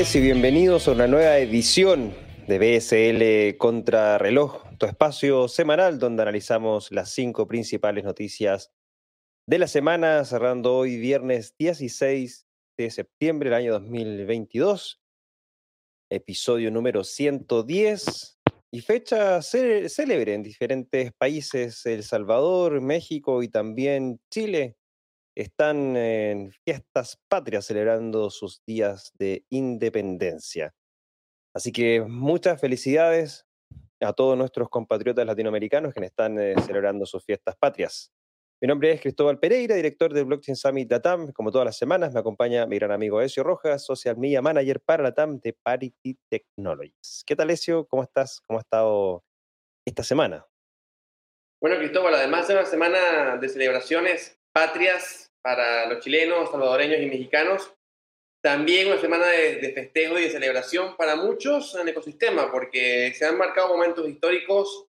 tardes y bienvenidos a una nueva edición de BSL Contra Reloj, tu espacio semanal donde analizamos las cinco principales noticias de la semana, cerrando hoy viernes 16 de septiembre del año 2022, episodio número 110 y fecha célebre en diferentes países, El Salvador, México y también Chile están en fiestas patrias celebrando sus días de independencia. Así que muchas felicidades a todos nuestros compatriotas latinoamericanos que están eh, celebrando sus fiestas patrias. Mi nombre es Cristóbal Pereira, director del Blockchain Summit Latam. Como todas las semanas, me acompaña mi gran amigo Ezio Rojas, Social Media Manager para Latam de Parity Technologies. ¿Qué tal, Ezio? ¿Cómo estás? ¿Cómo ha estado esta semana? Bueno, Cristóbal, además de una semana de celebraciones patrias para los chilenos, salvadoreños y mexicanos. También una semana de, festejo y de celebración para muchos en el ecosistema, porque se han marcado momentos históricos.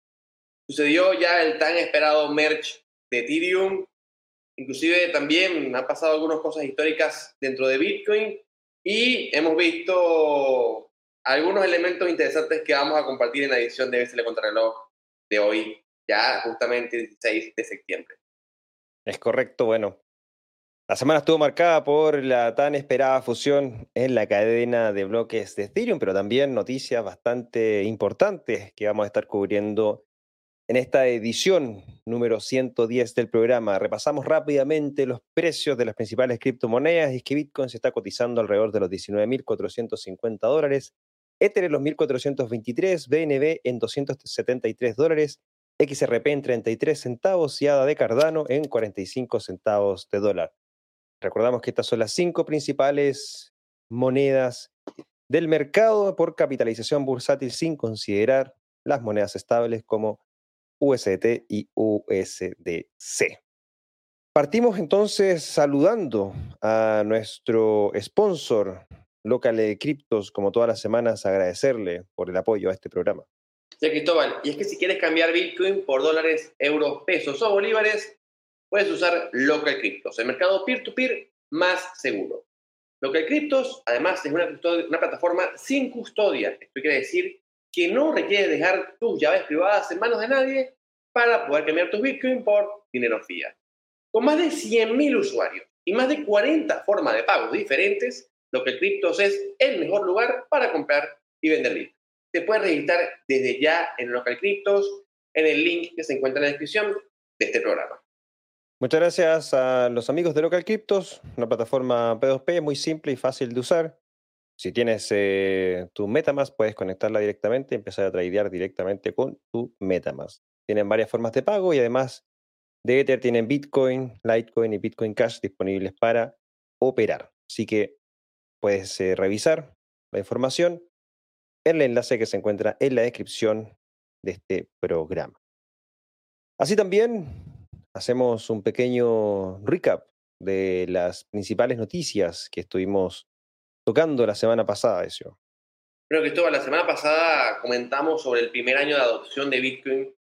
Sucedió ya el tan esperado merge de Ethereum. Inclusive también han pasado algunas cosas históricas dentro de Bitcoin y hemos visto algunos elementos interesantes que vamos a compartir en la edición de BSL Contrarreloj de hoy, ya justamente 16 de septiembre. Es correcto, bueno. La semana estuvo marcada por la tan esperada fusión en la cadena de bloques de Ethereum, pero también noticias bastante importantes que vamos a estar cubriendo en esta edición número 110 del programa. Repasamos rápidamente los precios de las principales criptomonedas es que Bitcoin se está cotizando alrededor de los 19.450 dólares, Ether en los 1.423, BNB en 273 dólares XRP en 33 centavos y ADA de Cardano en 45 centavos de dólar. Recordamos que estas son las cinco principales monedas del mercado por capitalización bursátil sin considerar las monedas estables como USDT y USDC. Partimos entonces saludando a nuestro sponsor local de criptos, como todas las semanas, agradecerle por el apoyo a este programa. Sí, Cristóbal, y es que si quieres cambiar Bitcoin por dólares, euros, pesos o bolívares, puedes usar Local Cryptos, el mercado peer-to-peer más seguro. Local Cryptos, además, es una, una plataforma sin custodia. Esto quiere decir que no requiere dejar tus llaves privadas en manos de nadie para poder cambiar tus Bitcoin por dinero fiat. Con más de 100.000 usuarios y más de 40 formas de pagos diferentes, Local Cryptos es el mejor lugar para comprar y vender Bitcoin te puedes registrar desde ya en Local Cryptos, en el link que se encuentra en la descripción de este programa. Muchas gracias a los amigos de Local Cryptos, una plataforma P2P muy simple y fácil de usar. Si tienes eh, tu Metamask, puedes conectarla directamente y empezar a tradear directamente con tu Metamask. Tienen varias formas de pago y además de Ether tienen Bitcoin, Litecoin y Bitcoin Cash disponibles para operar. Así que puedes eh, revisar la información el enlace que se encuentra en la descripción de este programa. Así también hacemos un pequeño recap de las principales noticias que estuvimos tocando la semana pasada, eso. Creo que esto, la semana pasada comentamos sobre el primer año de adopción de Bitcoin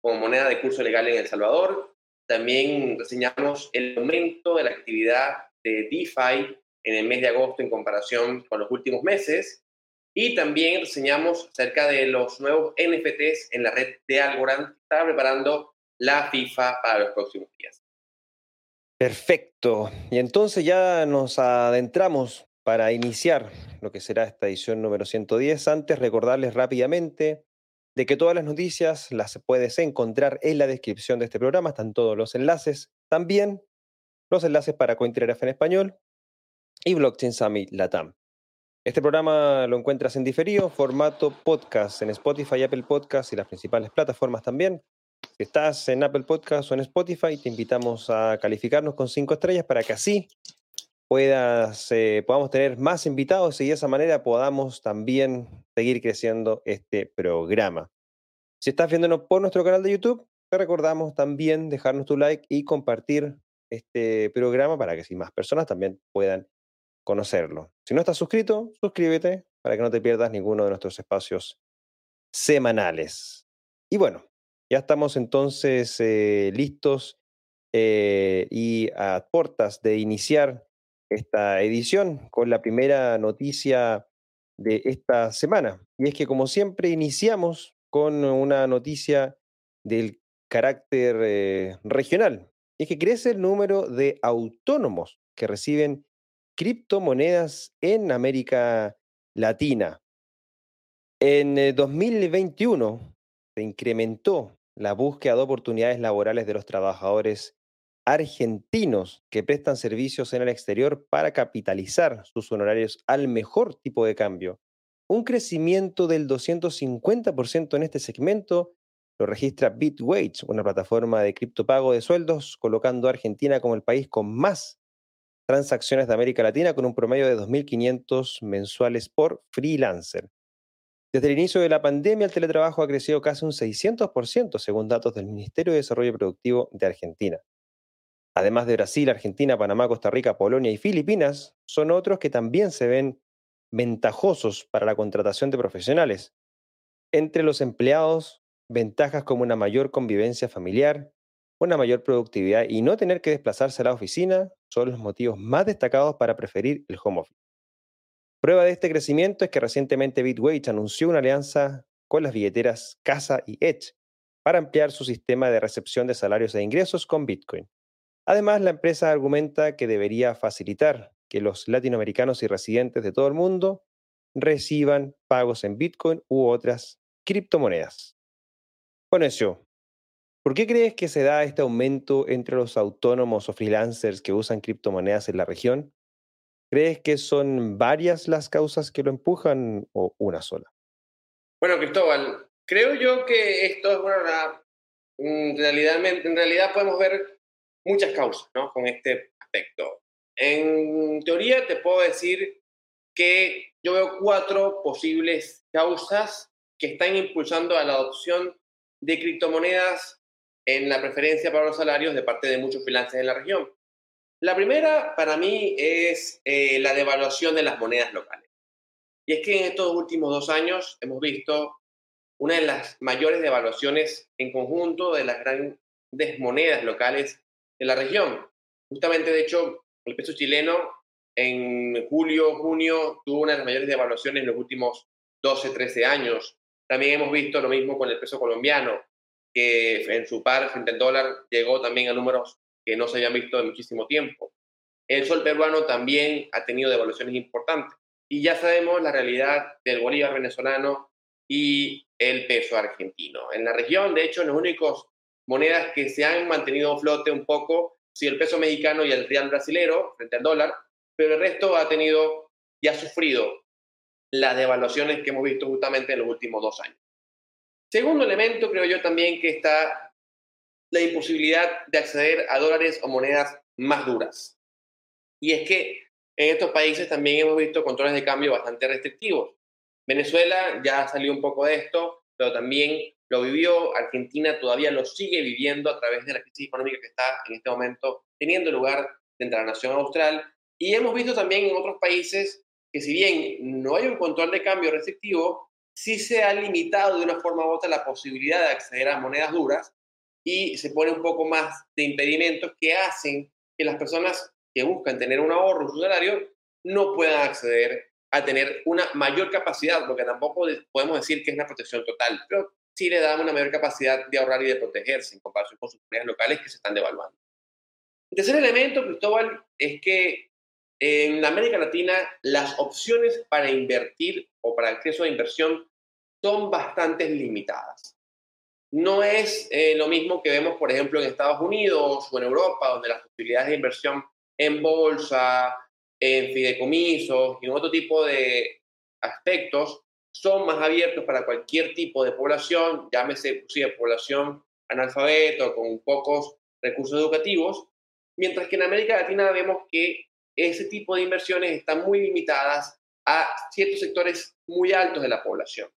como moneda de curso legal en El Salvador. También reseñamos el aumento de la actividad de DeFi en el mes de agosto en comparación con los últimos meses. Y también reseñamos acerca de los nuevos NFTs en la red de Algorand que está preparando la FIFA para los próximos días. Perfecto. Y entonces ya nos adentramos para iniciar lo que será esta edición número 110. Antes, recordarles rápidamente de que todas las noticias las puedes encontrar en la descripción de este programa. Están todos los enlaces. También los enlaces para CoinTrader en español y Blockchain Summit Latam. Este programa lo encuentras en diferido, formato podcast, en Spotify, Apple Podcast y las principales plataformas también. Si estás en Apple Podcast o en Spotify, te invitamos a calificarnos con cinco estrellas para que así puedas, eh, podamos tener más invitados y de esa manera podamos también seguir creciendo este programa. Si estás viéndonos por nuestro canal de YouTube, te recordamos también dejarnos tu like y compartir este programa para que si más personas también puedan conocerlo. Si no estás suscrito, suscríbete para que no te pierdas ninguno de nuestros espacios semanales. Y bueno, ya estamos entonces eh, listos eh, y a puertas de iniciar esta edición con la primera noticia de esta semana. Y es que, como siempre, iniciamos con una noticia del carácter eh, regional. Y es que crece el número de autónomos que reciben criptomonedas en América Latina. En 2021 eh, se incrementó la búsqueda de oportunidades laborales de los trabajadores argentinos que prestan servicios en el exterior para capitalizar sus honorarios al mejor tipo de cambio. Un crecimiento del 250% en este segmento lo registra BitWage, una plataforma de criptopago de sueldos, colocando a Argentina como el país con más transacciones de América Latina, con un promedio de 2.500 mensuales por freelancer. Desde el inicio de la pandemia, el teletrabajo ha crecido casi un 600%, según datos del Ministerio de Desarrollo Productivo de Argentina. Además de Brasil, Argentina, Panamá, Costa Rica, Polonia y Filipinas, son otros que también se ven ventajosos para la contratación de profesionales. Entre los empleados, ventajas como una mayor convivencia familiar, una mayor productividad y no tener que desplazarse a la oficina son los motivos más destacados para preferir el home office. Prueba de este crecimiento es que recientemente BitWage anunció una alianza con las billeteras Casa y Edge para ampliar su sistema de recepción de salarios e ingresos con Bitcoin. Además, la empresa argumenta que debería facilitar que los latinoamericanos y residentes de todo el mundo reciban pagos en Bitcoin u otras criptomonedas. Bueno, eso. ¿Por qué crees que se da este aumento entre los autónomos o freelancers que usan criptomonedas en la región? ¿Crees que son varias las causas que lo empujan o una sola? Bueno, Cristóbal, creo yo que esto es una, en realidad, en realidad podemos ver muchas causas ¿no? con este aspecto. En teoría te puedo decir que yo veo cuatro posibles causas que están impulsando a la adopción de criptomonedas en la preferencia para los salarios de parte de muchos freelancers en la región. La primera para mí es eh, la devaluación de las monedas locales. Y es que en estos últimos dos años hemos visto una de las mayores devaluaciones en conjunto de las grandes monedas locales de la región. Justamente, de hecho, el peso chileno en julio, junio tuvo una de las mayores devaluaciones en los últimos 12, 13 años. También hemos visto lo mismo con el peso colombiano, que en su par frente al dólar llegó también a números que no se habían visto en muchísimo tiempo. El sol peruano también ha tenido devaluaciones importantes. Y ya sabemos la realidad del bolívar venezolano y el peso argentino. En la región, de hecho, los únicos monedas que se han mantenido a flote un poco, sí, el peso mexicano y el real brasilero frente al dólar, pero el resto ha tenido y ha sufrido las devaluaciones que hemos visto justamente en los últimos dos años. Segundo elemento, creo yo también que está la imposibilidad de acceder a dólares o monedas más duras. Y es que en estos países también hemos visto controles de cambio bastante restrictivos. Venezuela ya salió un poco de esto, pero también lo vivió, Argentina todavía lo sigue viviendo a través de la crisis económica que está en este momento teniendo lugar dentro de la nación austral. Y hemos visto también en otros países que si bien no hay un control de cambio restrictivo, sí se ha limitado de una forma u otra la posibilidad de acceder a monedas duras y se pone un poco más de impedimentos que hacen que las personas que buscan tener un ahorro, un salario, no puedan acceder a tener una mayor capacidad, porque tampoco podemos decir que es una protección total, pero sí le da una mayor capacidad de ahorrar y de protegerse en comparación con sus comunidades locales que se están devaluando. El tercer elemento, Cristóbal, es que en América Latina las opciones para invertir o para acceso a inversión son bastante limitadas no es eh, lo mismo que vemos, por ejemplo, en Estados Unidos o en Europa, donde las posibilidades de inversión en bolsa, en fideicomisos y en otro tipo de aspectos son más abiertos para cualquier tipo de población, llámese inclusive población analfabeta o con pocos recursos educativos, mientras que en América Latina vemos que ese tipo de inversiones están muy limitadas a ciertos sectores muy altos de la población.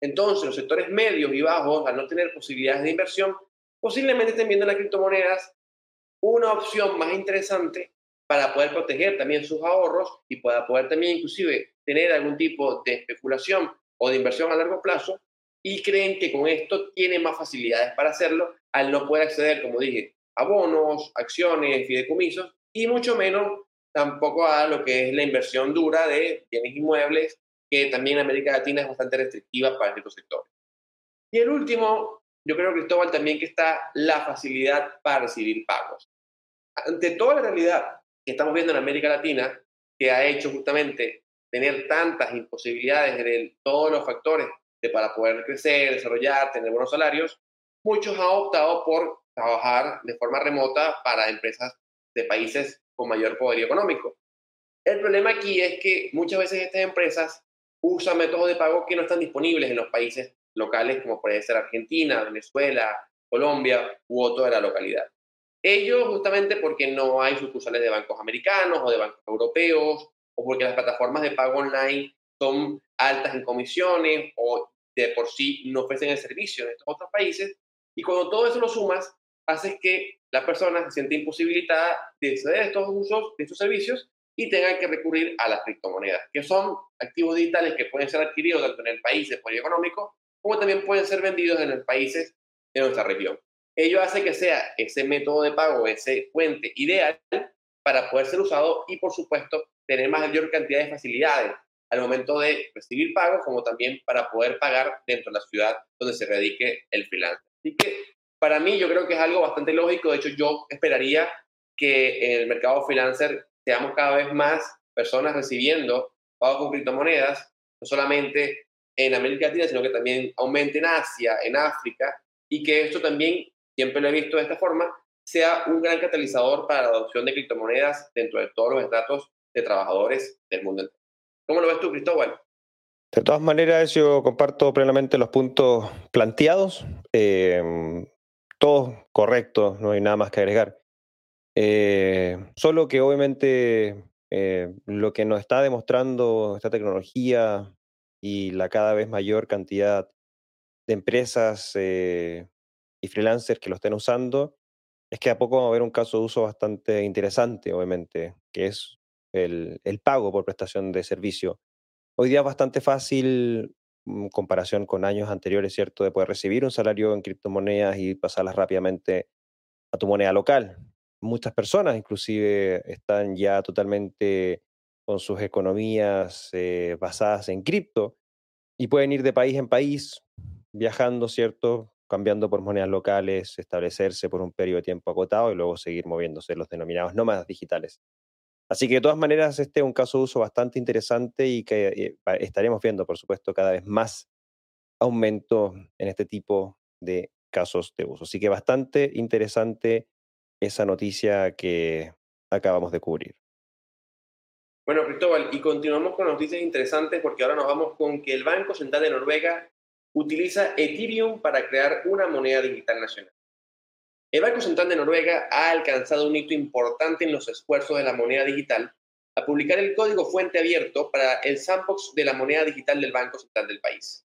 Entonces, los sectores medios y bajos, al no tener posibilidades de inversión, posiblemente estén viendo las criptomonedas una opción más interesante para poder proteger también sus ahorros y para poder también inclusive tener algún tipo de especulación o de inversión a largo plazo y creen que con esto tienen más facilidades para hacerlo al no poder acceder, como dije, a bonos, acciones, fideicomisos y mucho menos tampoco a lo que es la inversión dura de bienes inmuebles, que también América Latina es bastante restrictiva para estos sectores. Y el último, yo creo, Cristóbal, también que está la facilidad para recibir pagos. Ante toda la realidad que estamos viendo en América Latina, que ha hecho justamente tener tantas imposibilidades de todos los factores de para poder crecer, desarrollar, tener buenos salarios, muchos han optado por trabajar de forma remota para empresas de países con mayor poder económico. El problema aquí es que muchas veces estas empresas usan métodos de pago que no están disponibles en los países locales, como puede ser Argentina, Venezuela, Colombia u otro de la localidad. Ello justamente porque no hay sucursales de bancos americanos o de bancos europeos, o porque las plataformas de pago online son altas en comisiones o de por sí no ofrecen el servicio en estos otros países. Y cuando todo eso lo sumas, haces que la persona se siente imposibilitada de acceder estos usos, estos servicios, y tenga que recurrir a las criptomonedas, que son activos digitales que pueden ser adquiridos tanto en el país de poder económico, como también pueden ser vendidos en los países de nuestra región. Ello hace que sea ese método de pago, ese fuente ideal para poder ser usado y, por supuesto, tener mayor cantidad de facilidades al momento de recibir pagos, como también para poder pagar dentro de la ciudad donde se radique el freelance. Así que para mí yo creo que es algo bastante lógico. De hecho, yo esperaría que el mercado freelancer seamos cada vez más personas recibiendo pagos con criptomonedas, no solamente en América Latina, sino que también aumente en Asia, en África, y que esto también, siempre lo he visto de esta forma, sea un gran catalizador para la adopción de criptomonedas dentro de todos los estratos de trabajadores del mundo entero. ¿Cómo lo ves tú, Cristóbal? De todas maneras, yo comparto plenamente los puntos planteados. Eh, todo correcto, no hay nada más que agregar. Eh, solo que obviamente eh, lo que nos está demostrando esta tecnología y la cada vez mayor cantidad de empresas y freelancers que lo estén usando, es que a poco vamos a ver un caso de uso bastante interesante, obviamente, que es el, pago por prestación de servicio. Hoy día es bastante fácil, en comparación con años anteriores, ¿cierto?, de poder recibir un salario en criptomonedas y pasarlas rápidamente a tu moneda local. Muchas personas inclusive están ya totalmente con sus economías eh, basadas en cripto y pueden ir de país en país viajando, ¿cierto? Cambiando por monedas locales, establecerse por un periodo de tiempo acotado y luego seguir moviéndose los denominados nómadas digitales. Así que de todas maneras, este es un caso de uso bastante interesante y que eh, estaremos viendo, por supuesto, cada vez más aumento en este tipo de casos de uso. Así que bastante interesante esa noticia que acabamos de cubrir. Bueno, Cristóbal, y continuamos con noticias interesantes porque ahora nos vamos con que el Banco Central de Noruega utiliza Ethereum para crear una moneda digital nacional. El Banco Central de Noruega ha alcanzado un hito importante en los esfuerzos de la moneda digital a publicar el código fuente abierto para el sandbox de la moneda digital del Banco Central del país.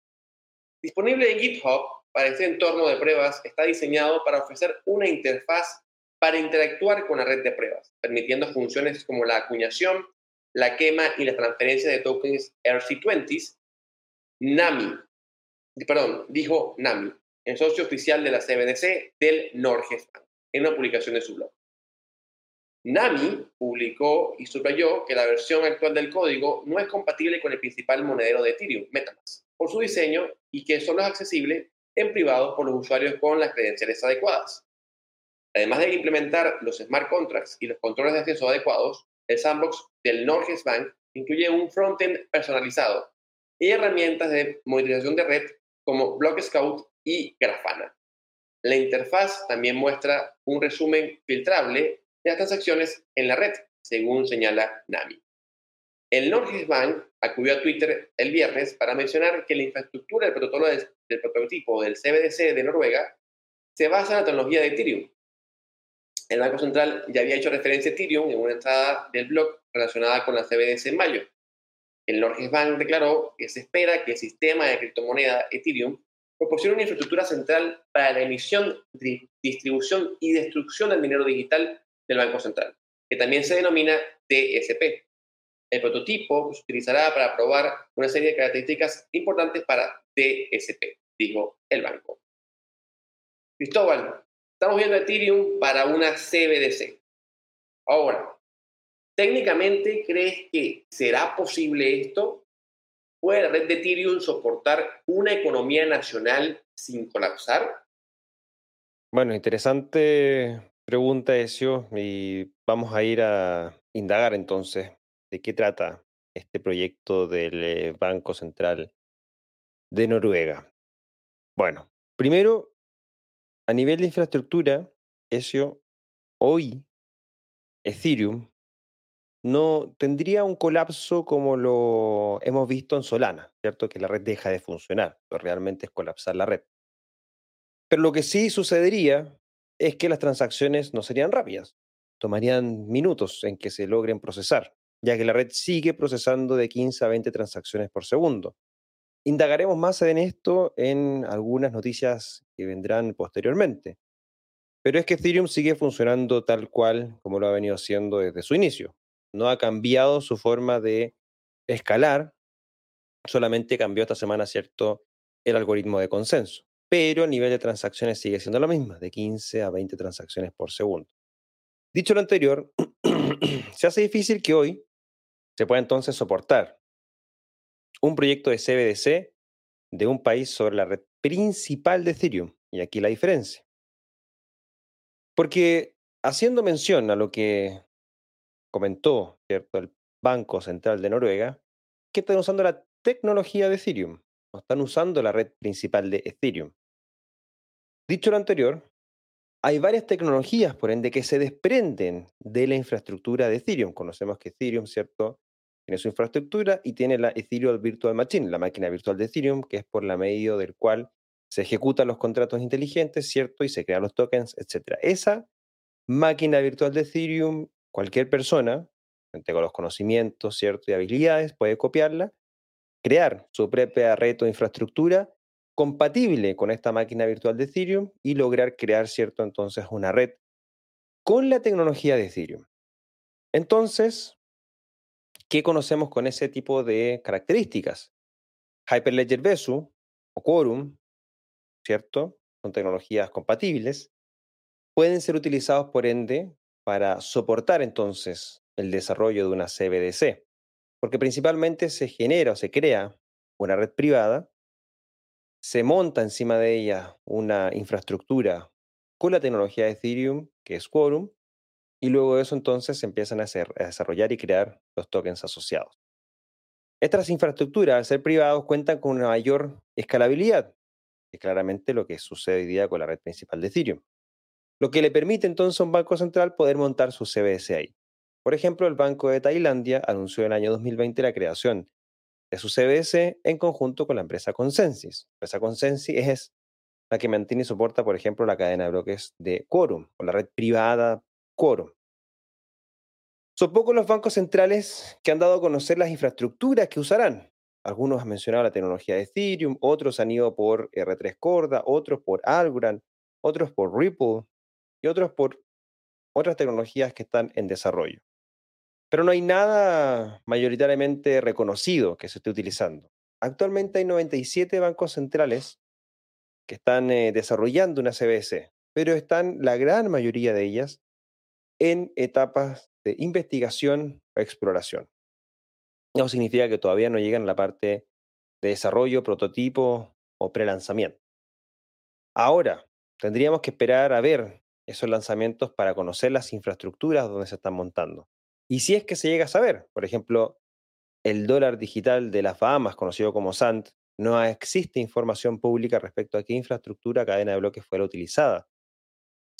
Disponible en GitHub para este entorno de pruebas, está diseñado para ofrecer una interfaz para interactuar con la red de pruebas, permitiendo funciones como la acuñación, la quema y la transferencia de tokens RC20s. NAMI, perdón, dijo NAMI, el socio oficial de la CBDC del Norges en una publicación de su blog. Nami publicó y subrayó que la versión actual del código no es compatible con el principal monedero de Ethereum, MetaMask, por su diseño y que solo es accesible en privado por los usuarios con las credenciales adecuadas. Además de implementar los smart contracts y los controles de acceso adecuados, el sandbox del Norges Bank incluye un frontend personalizado y herramientas de monitorización de red como Block Scout y Grafana. La interfaz también muestra un resumen filtrable de las transacciones en la red, según señala Nami. El Norges Bank acudió a Twitter el viernes para mencionar que la infraestructura del del, prototipo del CBDC de Noruega se basa en la tecnología de Ethereum. El Banco Central ya había hecho referencia a Ethereum en una entrada del blog relacionada con la CBDC en mayo. El Norges Bank declaró que se espera que el sistema de criptomoneda Ethereum proporciona una infraestructura central para la emisión, distribución y destrucción del dinero digital del Banco Central, que también se denomina DSP. El prototipo se utilizará para probar una serie de características importantes para DSP, dijo el banco. Cristóbal, estamos viendo Ethereum para una CBDC. Ahora, técnicamente, ¿crees que será posible esto? ¿Puede la red de Ethereum soportar una economía nacional sin colapsar? Bueno, interesante pregunta, Ezio, y vamos a ir a indagar entonces de qué trata este proyecto del eh, Banco Central de Noruega. Bueno, primero, a nivel de infraestructura, Ezio, hoy Ethereum no tendría un colapso como lo hemos visto en Solana, ¿cierto? Que la red deja de funcionar, lo realmente es colapsar la red. Pero lo que sí sucedería es que las transacciones no serían rápidas, tomarían minutos en que se logren procesar, ya que la red sigue procesando de 15 a 20 transacciones por segundo. Indagaremos más en esto en algunas noticias que vendrán posteriormente. Pero es que Ethereum sigue funcionando tal cual como lo ha venido haciendo desde su inicio. No ha cambiado su forma de escalar, solamente cambió esta semana, ¿cierto?, el algoritmo de consenso pero el nivel de transacciones sigue siendo lo mismo, de 15 a 20 transacciones por segundo. Dicho lo anterior, se hace difícil que hoy se pueda entonces soportar un proyecto de CBDC de un país sobre la red principal de Ethereum. Y aquí la diferencia. Porque haciendo mención a lo que comentó ¿cierto? el Banco Central de Noruega, que están usando la tecnología de Ethereum, están usando la red principal de Ethereum. Dicho lo anterior, hay varias tecnologías, por ende, que se desprenden de la infraestructura de Ethereum. Conocemos que Ethereum, ¿cierto? Tiene su infraestructura y tiene la Ethereum Virtual Machine, la máquina virtual de Ethereum, que es por la medio del cual se ejecutan los contratos inteligentes, ¿cierto? Y se crean los tokens, etc. Esa máquina virtual de Ethereum, cualquier persona, con los conocimientos, ¿cierto? Y habilidades, puede copiarla, crear su propia red o infraestructura compatible con esta máquina virtual de Ethereum y lograr crear, ¿cierto? Entonces, una red con la tecnología de Ethereum. Entonces, ¿qué conocemos con ese tipo de características? Hyperledger Vesu o Quorum, ¿cierto? Son tecnologías compatibles. Pueden ser utilizados, por ende, para soportar entonces el desarrollo de una CBDC, porque principalmente se genera o se crea una red privada se monta encima de ella una infraestructura con la tecnología de Ethereum, que es Quorum, y luego de eso entonces se empiezan a, hacer, a desarrollar y crear los tokens asociados. Estas infraestructuras, al ser privados, cuentan con una mayor escalabilidad, que es claramente lo que sucede hoy día con la red principal de Ethereum, lo que le permite entonces a un banco central poder montar su CBS ahí. Por ejemplo, el Banco de Tailandia anunció en el año 2020 la creación de su CBS en conjunto con la empresa Consensus. La empresa Consensus es la que mantiene y soporta, por ejemplo, la cadena de bloques de Quorum o la red privada Quorum. Son pocos los bancos centrales que han dado a conocer las infraestructuras que usarán. Algunos han mencionado la tecnología de Ethereum, otros han ido por R3 Corda, otros por Algorand, otros por Ripple y otros por otras tecnologías que están en desarrollo. Pero no hay nada mayoritariamente reconocido que se esté utilizando. Actualmente hay 97 bancos centrales que están eh, desarrollando una CBS, pero están la gran mayoría de ellas en etapas de investigación o exploración. Eso significa que todavía no llegan a la parte de desarrollo, prototipo o prelanzamiento. Ahora, tendríamos que esperar a ver esos lanzamientos para conocer las infraestructuras donde se están montando. Y si es que se llega a saber, por ejemplo, el dólar digital de las Bahamas, conocido como SANT, no existe información pública respecto a qué infraestructura cadena de bloques fuera utilizada.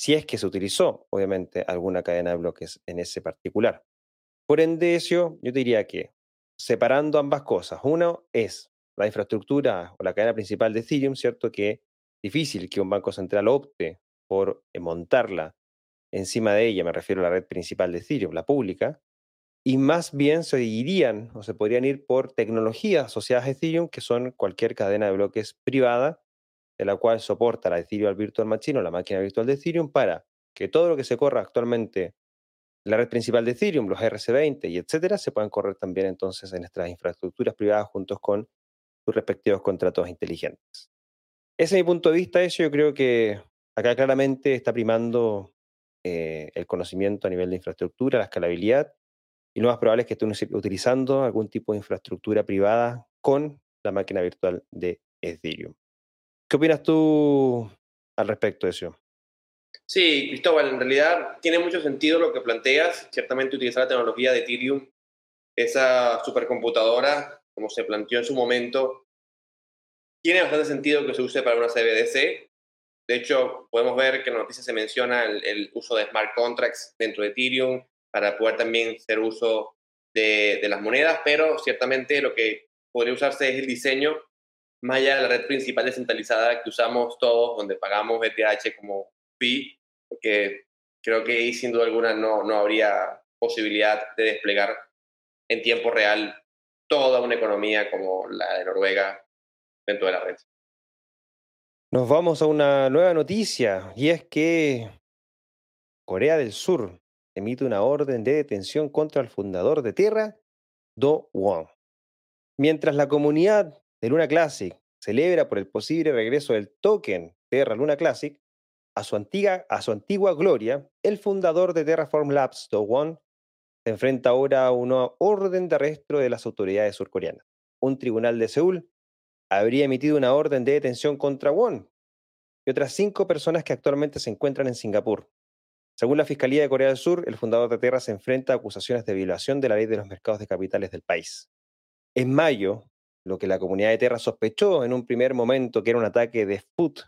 Si es que se utilizó, obviamente, alguna cadena de bloques en ese particular. Por ende, yo diría que separando ambas cosas, uno es la infraestructura o la cadena principal de Ethereum, ¿cierto? Que difícil que un banco central opte por eh, montarla encima de ella, me refiero a la red principal de Ethereum, la pública, y más bien se irían o se podrían ir por tecnologías asociadas a Ethereum, que son cualquier cadena de bloques privada, de la cual soporta la Ethereum Virtual Machine o la máquina virtual de Ethereum, para que todo lo que se corra actualmente en la red principal de Ethereum, los RC20 y etcétera, se puedan correr también entonces en nuestras infraestructuras privadas juntos con sus respectivos contratos inteligentes. Ese es mi punto de vista, eso yo creo que acá claramente está primando eh, el conocimiento a nivel de infraestructura, la escalabilidad, Y lo más probable es que estén utilizando algún tipo de infraestructura privada con la máquina virtual de Ethereum. ¿Qué opinas tú al respecto de eso? Sí, Cristóbal, en realidad tiene mucho sentido lo que planteas. Ciertamente utilizar la tecnología de Ethereum, esa supercomputadora, como se planteó en su momento, tiene bastante sentido que se use para una CBDC. De hecho, podemos ver que en la noticia se menciona el, uso de smart contracts dentro de Ethereum para poder también hacer uso de, de, las monedas, pero ciertamente lo que podría usarse es el diseño más allá de la red principal descentralizada que usamos todos, donde pagamos ETH como fee, porque creo que ahí sin duda alguna no, no habría posibilidad de desplegar en tiempo real toda una economía como la de Noruega dentro de la red. Nos vamos a una nueva noticia y es que Corea del Sur emite una orden de detención contra el fundador de Terra, Do Won. Mientras la comunidad de Luna Classic celebra por el posible regreso del token Terra Luna Classic a su, antigua, gloria, el fundador de Terraform Labs, Do Won, se enfrenta ahora a una orden de arresto de las autoridades surcoreanas. Un tribunal de Seúl habría emitido una orden de detención contra Won y otras cinco personas que actualmente se encuentran en Singapur. Según la Fiscalía de Corea del Sur, el fundador de Terra se enfrenta a acusaciones de violación de la ley de los mercados de capitales del país. En mayo, lo que la comunidad de Terra sospechó en un primer momento que era un ataque de FUT,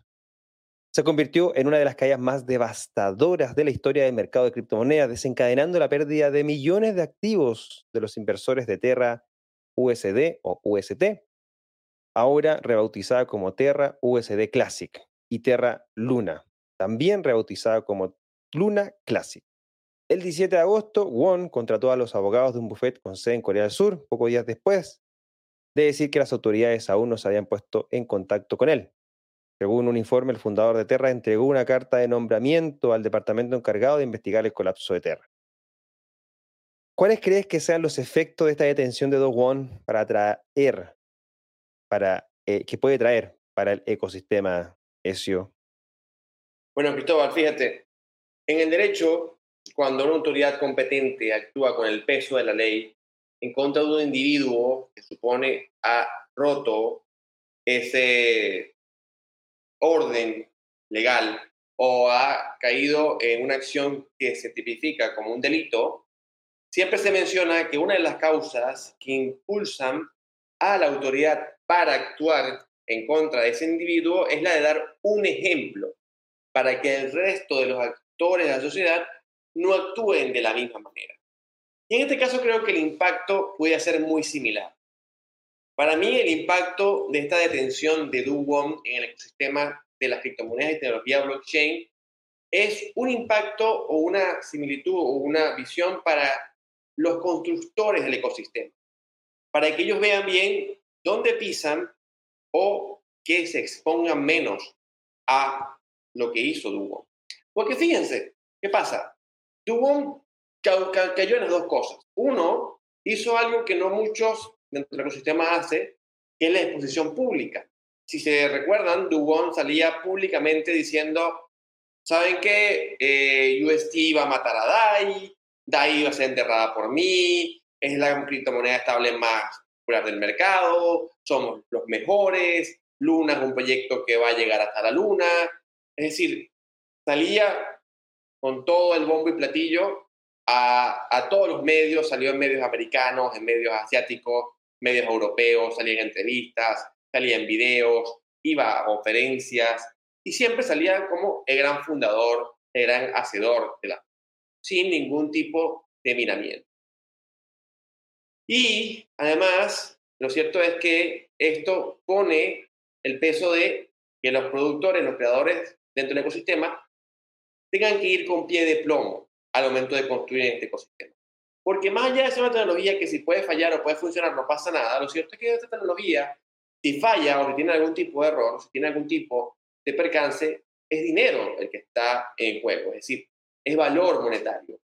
se convirtió en una de las caídas más devastadoras de la historia del mercado de criptomonedas, desencadenando la pérdida de millones de activos de los inversores de Terra USD o UST, ahora rebautizada como Terra USD Classic, y Terra Luna, también rebautizada como Luna Classic. El 17 de agosto, Won contrató a los abogados de un buffet con sede en Corea del Sur, pocos días después de decir que las autoridades aún no se habían puesto en contacto con él. Según un informe, el fundador de Terra entregó una carta de nombramiento al departamento encargado de investigar el colapso de Terra. ¿Cuáles crees que sean los efectos de esta detención de Do Won para traer, para, eh, que puede traer para el ecosistema ESIO? Bueno, Cristóbal, fíjate, en el derecho, cuando una autoridad competente actúa con el peso de la ley en contra de un individuo que supone ha roto ese orden legal o ha caído en una acción que se tipifica como un delito, siempre se menciona que una de las causas que impulsan a la autoridad para actuar en contra de ese individuo es la de dar un ejemplo para que el resto de los actores de la sociedad no actúen de la misma manera. Y en este caso creo que el impacto puede ser muy similar. Para mí el impacto de esta detención de Do en el ecosistema de las criptomonedas y tecnología blockchain es un impacto o una similitud o una visión para los constructores del ecosistema, para que ellos vean bien dónde pisan o que se expongan menos a lo que hizo Dubon. Porque fíjense, ¿qué pasa? Dubon cayó en las dos cosas. Uno, hizo algo que no muchos dentro del ecosistema hace, que es la exposición pública. Si se recuerdan, Dubon salía públicamente diciendo, ¿saben qué? Eh, UST iba a matar a DAI, DAI iba a ser enterrada por mí, es la criptomoneda estable más popular del mercado, somos los mejores, Luna es un proyecto que va a llegar hasta la Luna. Es decir, salía con todo el bombo y platillo a, todos los medios, salió en medios americanos, en medios asiáticos, medios europeos, salía en entrevistas, salía en videos, iba a conferencias y siempre salía como el gran fundador, el gran hacedor de la sin ningún tipo de miramiento. Y además, lo cierto es que esto pone el peso de que los productores, los creadores dentro del ecosistema tengan que ir con pie de plomo al momento de construir este ecosistema. Porque más allá de ser una tecnología que si puede fallar o puede funcionar no pasa nada, lo cierto es que esta tecnología, si falla o si tiene algún tipo de error, si tiene algún tipo de percance, es dinero el que está en juego, es decir, es valor monetario.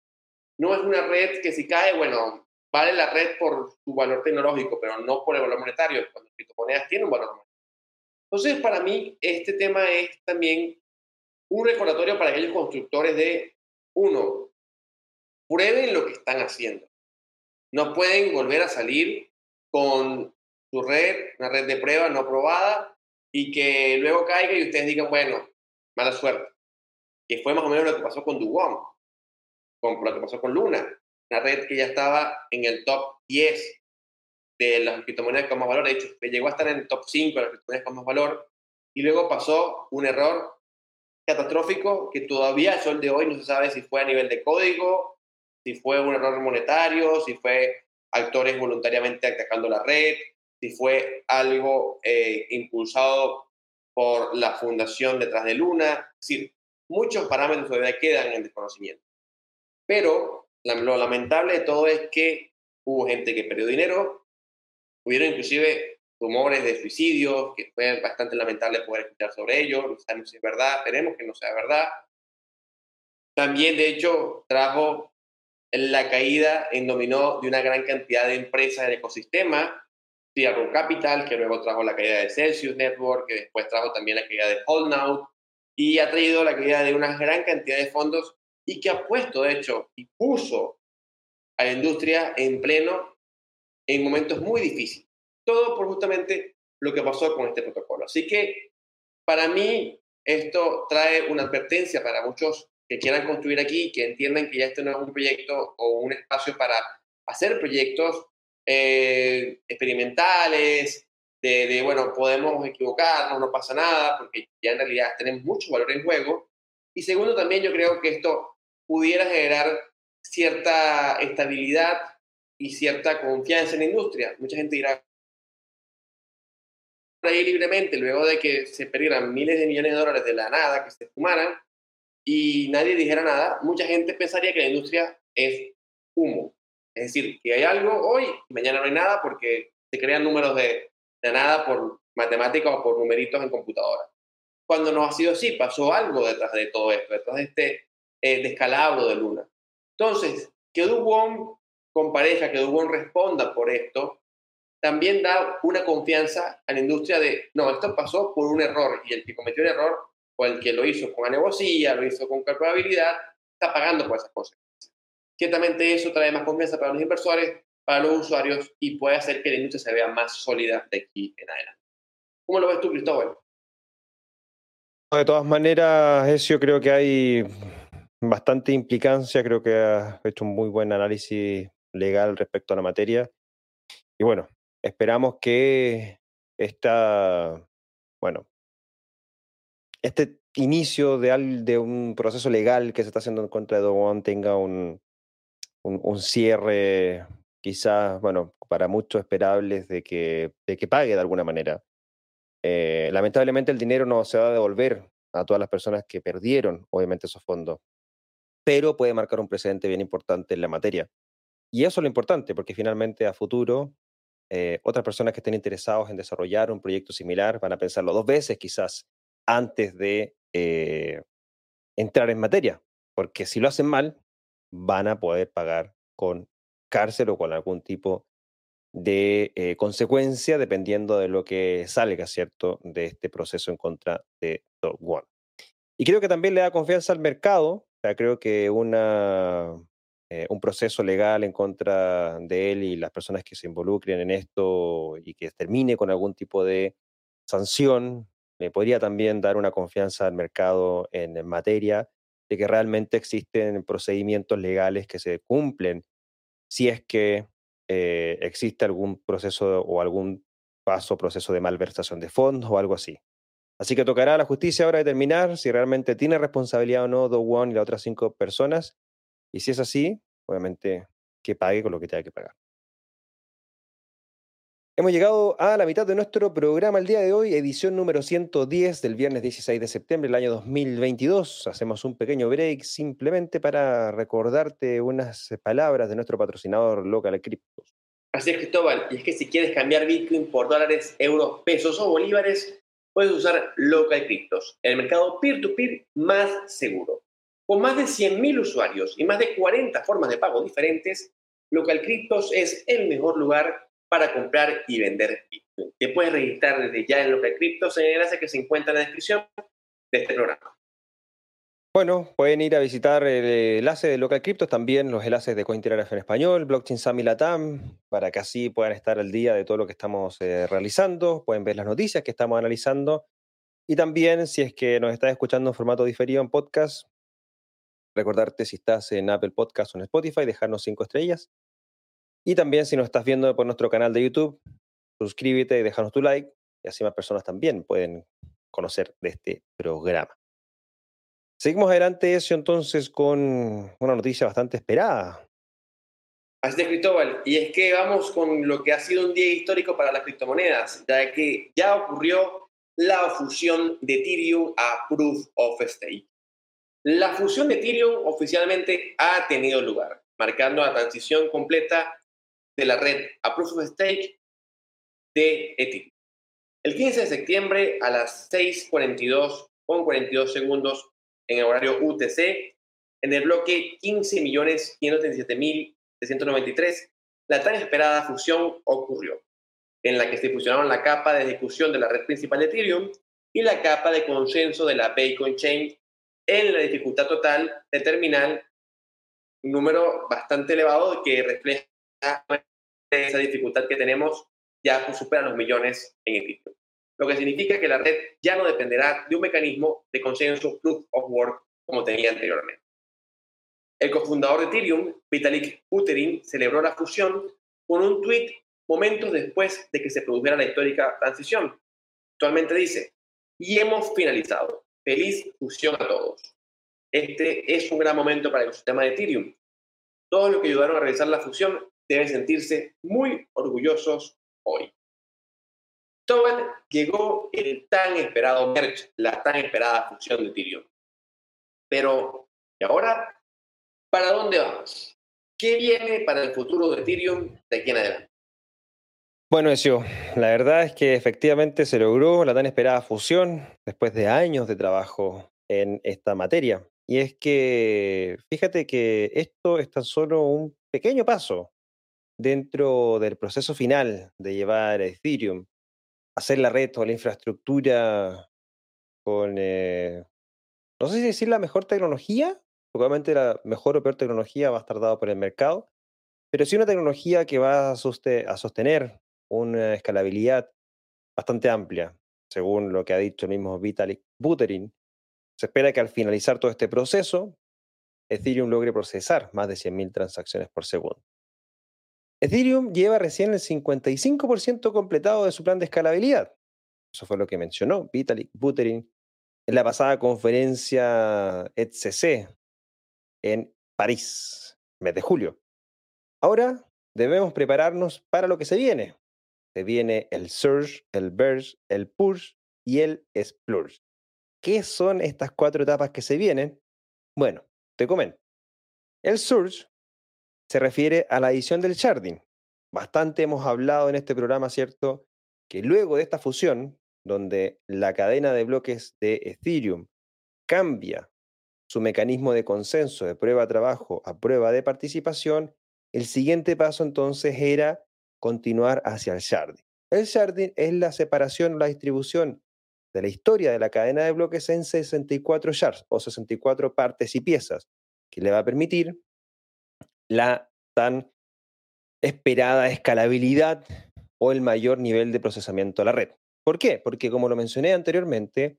No es una red que si cae, bueno, vale la red por su valor tecnológico, pero no por el valor monetario, cuando criptomonedas tienen un valor monetario. Entonces, para mí, este tema es también un recordatorio para aquellos constructores de, uno, prueben lo que están haciendo. No pueden volver a salir con su red, una red de prueba no probada, y que luego caiga y ustedes digan, bueno, mala suerte. Que fue más o menos lo que pasó con Duwon, con lo que pasó con Luna, una red que ya estaba en el top 10 de las criptomonedas con más valor, de hecho, llegó a estar en el top 5 de las criptomonedas con más valor, y luego pasó un error catastrófico que todavía al sol de hoy no se sabe si fue a nivel de código, si fue un error monetario, si fue actores voluntariamente atacando la red, si fue algo eh, impulsado por la fundación detrás de Luna. Es decir, muchos parámetros todavía quedan en desconocimiento. Pero lo lamentable de todo es que hubo gente que perdió dinero, hubieron inclusive rumores de suicidios, que fue bastante lamentable poder escuchar sobre ello, no sabemos si es verdad, esperemos que no sea verdad. También, de hecho, trajo la caída en dominó de una gran cantidad de empresas del ecosistema, Tiago Capital, que luego trajo la caída de Celsius Network, que después trajo también la caída de Holdnow, y ha traído la caída de una gran cantidad de fondos y que ha puesto, de hecho, y puso a la industria en pleno en momentos muy difíciles. Todo por justamente lo que pasó con este protocolo. Así que para mí esto trae una advertencia para muchos que quieran construir aquí, que entiendan que ya esto no es un proyecto o un espacio para hacer proyectos eh, experimentales, de, de, bueno, podemos equivocarnos, no pasa nada, porque ya en realidad tenemos mucho valor en juego. Y segundo, también yo creo que esto pudiera generar cierta estabilidad y cierta confianza en la industria. Mucha gente dirá, ahí libremente, luego de que se perdieran miles de millones de dólares de la nada, que se fumaran, y nadie dijera nada, mucha gente pensaría que la industria es humo. Es decir, que hay algo hoy mañana no hay nada porque se crean números de, nada por matemáticas o por numeritos en computadora. Cuando no ha sido así, pasó algo detrás de todo esto, detrás de este eh, descalabro de Luna. Entonces, que Dubon pareja, que Dubon responda por esto, también da una confianza a la industria de, no, esto pasó por un error y el que cometió el error o el que lo hizo con alevosía, lo hizo con calculabilidad, está pagando por esas cosas. Ciertamente eso trae más confianza para los inversores, para los usuarios y puede hacer que la industria se vea más sólida de aquí en adelante. ¿Cómo lo ves tú, Cristóbal? De todas maneras, yo creo que hay bastante implicancia, creo que has hecho un muy buen análisis legal respecto a la materia. Y bueno, esperamos que esta, bueno, este inicio de, un proceso legal que se está haciendo en contra de Dogon tenga un, un, cierre quizás, bueno, para muchos esperables de que, de que pague de alguna manera. Eh, lamentablemente el dinero no se va a devolver a todas las personas que perdieron, obviamente, esos fondos, pero puede marcar un precedente bien importante en la materia. Y eso es lo importante, porque finalmente a futuro eh, otras personas que estén interesados en desarrollar un proyecto similar van a pensarlo dos veces quizás antes de eh, entrar en materia, porque si lo hacen mal, van a poder pagar con cárcel o con algún tipo de eh, consecuencia dependiendo de lo que salga, ¿cierto?, de este proceso en contra de Dog One. Y creo que también le da confianza al mercado, creo que una, eh, un proceso legal en contra de él y las personas que se involucren en esto y que termine con algún tipo de sanción, le podría también dar una confianza al mercado en materia de que realmente existen procedimientos legales que se cumplen si es que eh, existe algún proceso o algún paso, proceso de malversación de fondos o algo así. Así que tocará a la justicia ahora determinar si realmente tiene responsabilidad o no Do One y las otras cinco personas. Y si es así, obviamente que pague con lo que tenga que pagar. Hemos llegado a la mitad de nuestro programa el día de hoy, edición número 110 del viernes 16 de septiembre del año 2022. Hacemos un pequeño break simplemente para recordarte unas palabras de nuestro patrocinador local Cryptos. Así es, Cristóbal. Y es que si quieres cambiar Bitcoin por dólares, euros, pesos o bolívares, puedes usar Local Cryptos, el mercado peer-to-peer más seguro. Con más de 100.000 usuarios y más de 40 formas de pago diferentes, Local Cryptos es el mejor lugar para comprar y vender Bitcoin. Te puedes registrar desde ya en Local Cryptos en el enlace que se encuentra en la descripción de este programa. Bueno, pueden ir a visitar el enlace de Local Cryptos, también los enlaces de Cointelegraph en español, Blockchain Summit Latam, para que así puedan estar al día de todo lo que estamos eh, realizando, pueden ver las noticias que estamos analizando y también si es que nos estás escuchando en formato diferido en podcast, recordarte si estás en Apple Podcast o en Spotify, dejarnos cinco estrellas. Y también si nos estás viendo por nuestro canal de YouTube, suscríbete y déjanos tu like y así más personas también pueden conocer de este programa. Seguimos adelante, eso entonces, con una noticia bastante esperada. Así es, Cristóbal. Y es que vamos con lo que ha sido un día histórico para las criptomonedas, ya que ya ocurrió la fusión de Ethereum a Proof of Stake. La fusión de Ethereum oficialmente ha tenido lugar, marcando la transición completa de la red a Proof of Stake de Ethereum. El 15 de septiembre a las 6.42 con 42 segundos en el horario UTC, en el bloque 15.537.693, la tan esperada fusión ocurrió, en la que se fusionaron la capa de ejecución de la red principal de Ethereum y la capa de consenso de la Bacon Chain en la dificultad total de terminal, un número bastante elevado que refleja esa dificultad que tenemos ya supera los millones en Ethereum lo que significa que la red ya no dependerá de un mecanismo de consenso proof of work como tenía anteriormente. El cofundador de Ethereum, Vitalik Buterin, celebró la fusión con un tweet momentos después de que se produjera la histórica transición. Actualmente dice, y hemos finalizado. Feliz fusión a todos. Este es un gran momento para el ecosistema de Ethereum. Todos los que ayudaron a realizar la fusión deben sentirse muy orgullosos hoy. Toban llegó el tan esperado merge, la tan esperada fusión de Ethereum. Pero, ¿y ahora? ¿Para dónde vamos? ¿Qué viene para el futuro de Ethereum de aquí en adelante? Bueno, Ezio, la verdad es que efectivamente se logró la tan esperada fusión después de años de trabajo en esta materia. Y es que, fíjate que esto es tan solo un pequeño paso dentro del proceso final de llevar Ethereum hacer la red o la infraestructura con, eh, no sé si decir la mejor tecnología, porque obviamente la mejor o peor tecnología va a estar dado por el mercado, pero sí una tecnología que va a, sostener una escalabilidad bastante amplia, según lo que ha dicho el mismo Vitalik Buterin. Se espera que al finalizar todo este proceso, Ethereum logre procesar más de 100.000 transacciones por segundo. Ethereum lleva recién el 55% completado de su plan de escalabilidad. Eso fue lo que mencionó Vitalik Buterin en la pasada conferencia ETCC en París, mes de julio. Ahora debemos prepararnos para lo que se viene. Se viene el Surge, el Burst, el Push y el Splurge. ¿Qué son estas cuatro etapas que se vienen? Bueno, te comento. El Surge se refiere a la edición del sharding. Bastante hemos hablado en este programa, ¿cierto? Que luego de esta fusión, donde la cadena de bloques de Ethereum cambia su mecanismo de consenso de prueba de trabajo a prueba de participación, el siguiente paso entonces era continuar hacia el sharding. El sharding es la separación, la distribución de la historia de la cadena de bloques en 64 shards o 64 partes y piezas, que le va a permitir la tan esperada escalabilidad o el mayor nivel de procesamiento de la red. ¿Por qué? Porque como lo mencioné anteriormente,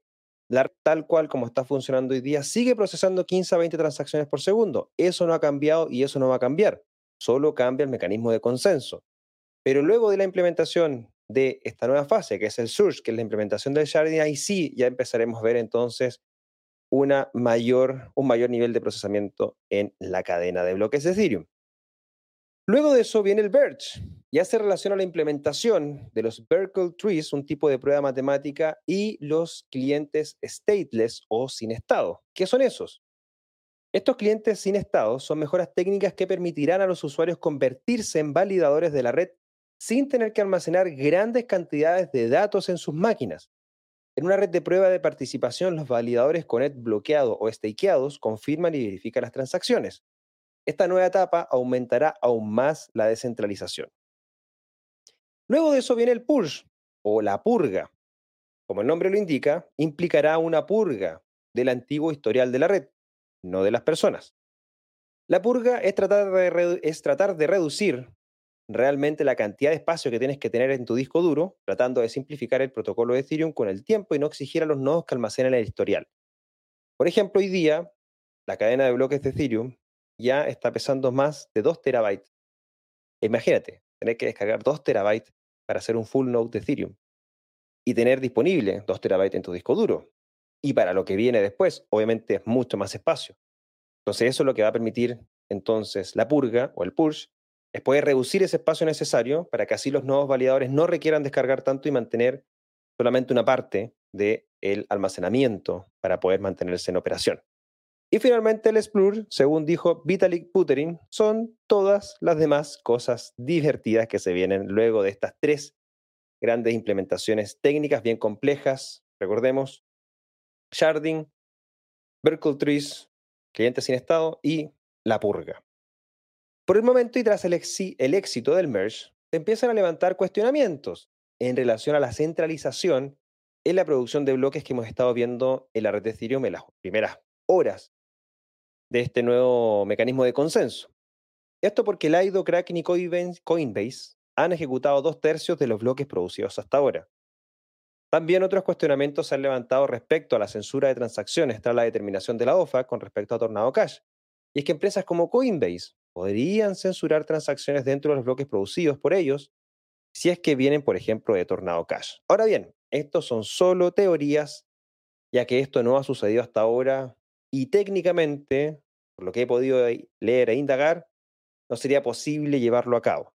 tal cual como está funcionando hoy día sigue procesando 15 a 20 transacciones por segundo. Eso no ha cambiado y eso no va a cambiar. Solo cambia el mecanismo de consenso. Pero luego de la implementación de esta nueva fase, que es el Surge, que es la implementación del Sharding, ahí sí ya empezaremos a ver entonces una mayor, un mayor nivel de procesamiento en la cadena de bloques de Ethereum. Luego de eso viene el Birch. Ya se relaciona la implementación de los Berkeley Trees, un tipo de prueba matemática, y los clientes stateless o sin estado. ¿Qué son esos? Estos clientes sin estado son mejoras técnicas que permitirán a los usuarios convertirse en validadores de la red sin tener que almacenar grandes cantidades de datos en sus máquinas. En una red de prueba de participación, los validadores con ETH bloqueado o stakeados confirman y verifican las transacciones. Esta nueva etapa aumentará aún más la descentralización. Luego de eso viene el push o la purga. Como el nombre lo indica, implicará una purga del antiguo historial de la red, no de las personas. La purga es tratar de, reducir realmente la cantidad de espacio que tienes que tener en tu disco duro, tratando de simplificar el protocolo de Ethereum con el tiempo y no exigir a los nodos que almacenen el historial. Por ejemplo, hoy día, la cadena de bloques de Ethereum ya está pesando más de 2 terabytes. Imagínate, tener que descargar 2 terabytes para hacer un full node de Ethereum y tener disponible 2 terabytes en tu disco duro. Y para lo que viene después, obviamente es mucho más espacio. Entonces eso es lo que va a permitir entonces la purga o el push es poder reducir ese espacio necesario para que así los nuevos validadores no requieran descargar tanto y mantener solamente una parte del almacenamiento para poder mantenerse en operación. Y finalmente el Splur, según dijo Vitalik Buterin, son todas las demás cosas divertidas que se vienen luego de estas tres grandes implementaciones técnicas bien complejas. Recordemos, sharding, Berkeley Trees, clientes sin estado y la purga. Por el momento y tras el, éxito del merge, empiezan a levantar cuestionamientos en relación a la centralización en la producción de bloques que hemos estado viendo en la red de Ethereum en las primeras horas de este nuevo mecanismo de consenso. Esto porque Lido, Kraken y Coinbase han ejecutado dos tercios de los bloques producidos hasta ahora. También otros cuestionamientos se han levantado respecto a la censura de transacciones tras la determinación de la OFA con respecto a Tornado Cash. Y es que empresas como Coinbase podrían censurar transacciones dentro de los bloques producidos por ellos si es que vienen, por ejemplo, de Tornado Cash. Ahora bien, estos son solo teorías, ya que esto no ha sucedido hasta ahora y técnicamente, por lo que he podido leer e indagar, no sería posible llevarlo a cabo.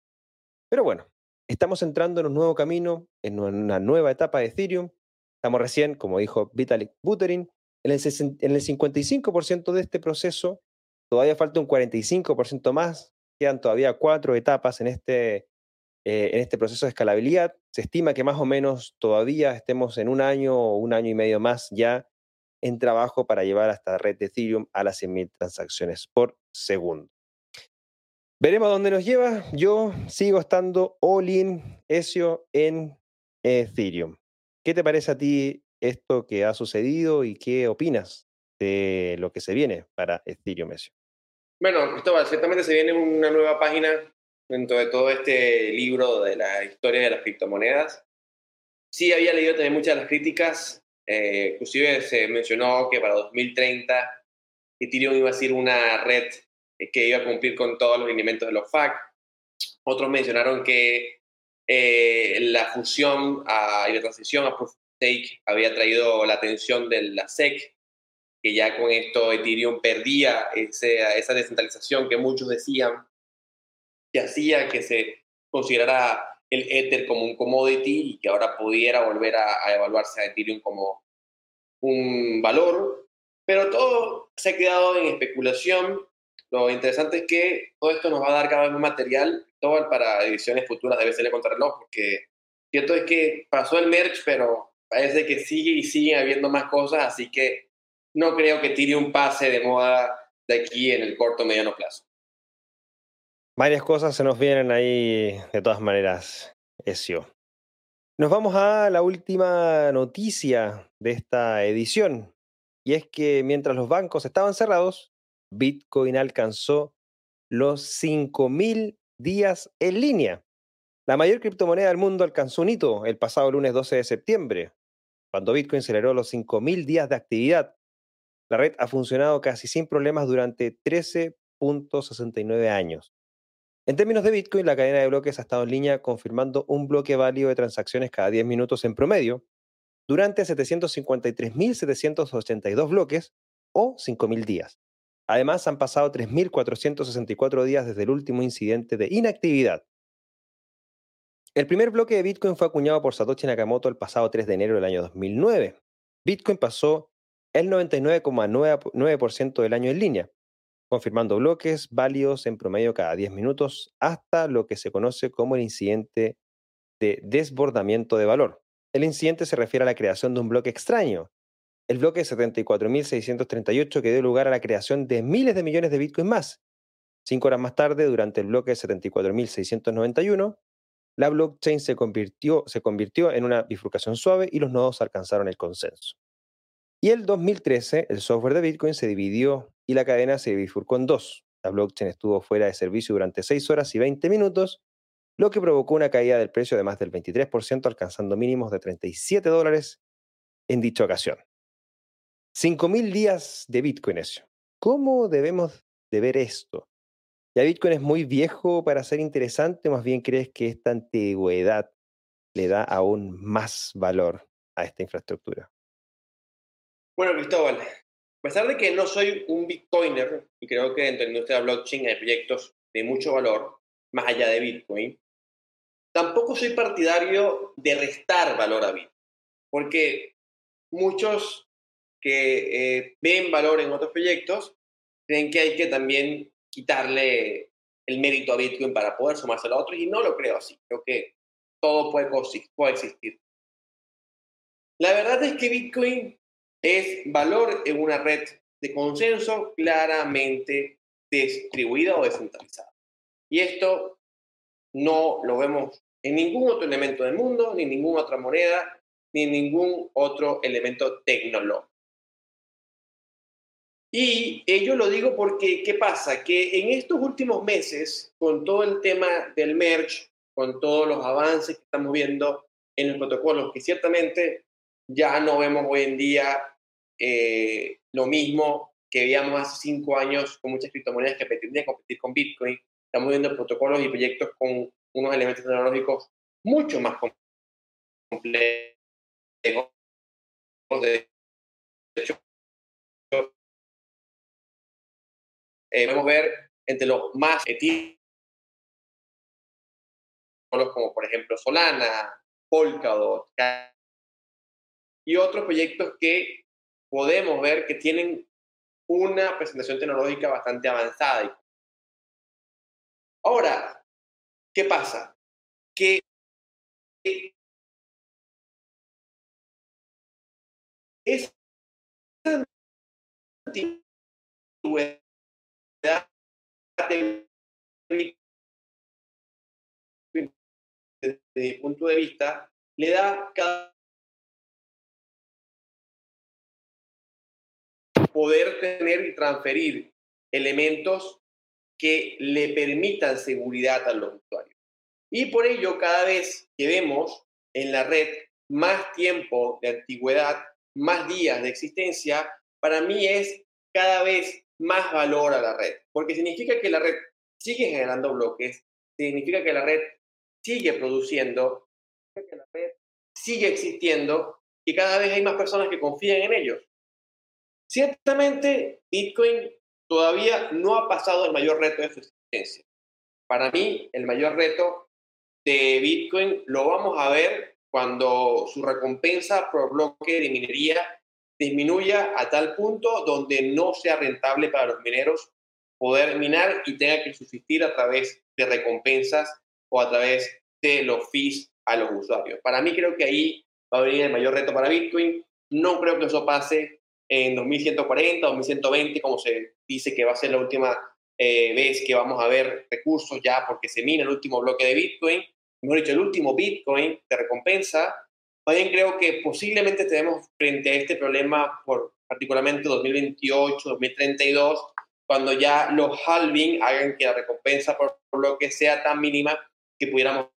Pero bueno, estamos entrando en un nuevo camino, en una nueva etapa de Ethereum. Estamos recién, como dijo Vitalik Buterin, en el 55% de este proceso Todavía falta un 45% más. Quedan todavía cuatro etapas en este, eh, en este proceso de escalabilidad. Se estima que más o menos todavía estemos en un año o un año y medio más ya en trabajo para llevar a esta red de Ethereum a las 100.000 transacciones por segundo. Veremos dónde nos lleva. Yo sigo estando all in ESIO en Ethereum. ¿Qué te parece a ti esto que ha sucedido y qué opinas de lo que se viene para Ethereum ESIO? Bueno, Cristóbal, ciertamente se viene una nueva página dentro de todo este libro de la historia de las criptomonedas. Sí había leído también muchas de las críticas, eh, inclusive se mencionó que para 2030 Ethereum iba a ser una red que iba a cumplir con todos los lineamientos de los FAC. Otros mencionaron que eh, la fusión y la transición a Proof of Stake había traído la atención de la SEC que ya con esto Ethereum perdía esa descentralización que muchos decían que hacía que se considerara el Ether como un commodity y que ahora pudiera volver a, evaluarse a Ethereum como un valor, pero todo se ha quedado en especulación. Lo interesante es que todo esto nos va a dar cada vez más material todo para ediciones futuras de BCL contra reloj, porque cierto es que pasó el merge, pero parece que sigue y sigue habiendo más cosas, así que no creo que tire un pase de moda de aquí en el corto mediano plazo. Varias cosas se nos vienen ahí de todas maneras, Ezio. Nos vamos a la última noticia de esta edición. Y es que mientras los bancos estaban cerrados, Bitcoin alcanzó los 5.000 días en línea. La mayor criptomoneda del mundo alcanzó un hito el pasado lunes 12 de septiembre, cuando Bitcoin aceleró los 5.000 días de actividad, la red ha funcionado casi sin problemas durante 13.69 años. En términos de Bitcoin, la cadena de bloques ha estado en línea confirmando un bloque válido de transacciones cada 10 minutos en promedio durante 753.782 bloques o 5.000 días. Además, han pasado 3.464 días desde el último incidente de inactividad. El primer bloque de Bitcoin fue acuñado por Satoshi Nakamoto el pasado 3 de enero del año 2009. Bitcoin pasó el 99,9% del año en línea, confirmando bloques válidos en promedio cada 10 minutos hasta lo que se conoce como el incidente de desbordamiento de valor. El incidente se refiere a la creación de un bloque extraño, el bloque 74.638 que dio lugar a la creación de miles de millones de Bitcoin más. Cinco horas más tarde, durante el bloque 74.691, la blockchain se convirtió, se convirtió en una bifurcación suave y los nodos alcanzaron el consenso. Y el 2013, el software de Bitcoin se dividió y la cadena se bifurcó en dos. La blockchain estuvo fuera de servicio durante 6 horas y 20 minutos, lo que provocó una caída del precio de más del 23%, alcanzando mínimos de 37 dólares en dicha ocasión. 5.000 días de Bitcoin eso. ¿Cómo debemos de ver esto? ¿Ya Bitcoin es muy viejo para ser interesante más bien crees que esta antigüedad le da aún más valor a esta infraestructura? Bueno, Cristóbal, a pesar de que no soy un Bitcoiner y creo que dentro de la industria de blockchain hay proyectos de mucho valor, más allá de Bitcoin, tampoco soy partidario de restar valor a Bitcoin, porque muchos que eh, ven valor en otros proyectos creen que hay que también quitarle el mérito a Bitcoin para poder sumarse a otros y no lo creo así. Creo que todo puede coexistir. La verdad es que Bitcoin es valor en una red de consenso claramente distribuida o descentralizada. Y esto no lo vemos en ningún otro elemento del mundo, ni en ninguna otra moneda, ni en ningún otro elemento tecnológico. Y yo lo digo porque, ¿qué pasa? Que en estos últimos meses, con todo el tema del merge, con todos los avances que estamos viendo en los protocolos, que ciertamente ya no vemos hoy en día eh, lo mismo que veíamos hace cinco años con muchas criptomonedas que pretendían competir con Bitcoin. Estamos viendo protocolos y proyectos con unos elementos tecnológicos mucho más complejos. De hecho, eh, podemos ver entre los más etílicos, como por ejemplo Solana, Polkadot, y otros proyectos que podemos ver que tienen una presentación tecnológica bastante avanzada. Ahora, ¿qué pasa? Que esa antigüedad desde mi punto de vista, le da cada poder tener y transferir elementos que le permitan seguridad a los usuarios. Y por ello, cada vez que vemos en la red más tiempo de antigüedad, más días de existencia, para mí es cada vez más valor a la red, porque significa que la red sigue generando bloques, significa que la red sigue produciendo, que la red sigue existiendo y cada vez hay más personas que confían en ellos. Ciertamente, Bitcoin todavía no ha pasado el mayor reto de su existencia. Para mí, el mayor reto de Bitcoin lo vamos a ver cuando su recompensa por bloque de minería disminuya a tal punto donde no sea rentable para los mineros poder minar y tenga que subsistir a través de recompensas o a través de los fees a los usuarios. Para mí creo que ahí va a venir el mayor reto para Bitcoin. No creo que eso pase en 2140, 2120, como se dice que va a ser la última eh, vez que vamos a ver recursos ya porque se mina el último bloque de Bitcoin, mejor dicho, el último Bitcoin de recompensa bien creo que posiblemente tenemos frente a este problema por particularmente 2028, 2032, cuando ya los halving hagan que la recompensa por lo que sea tan mínima que pudiéramos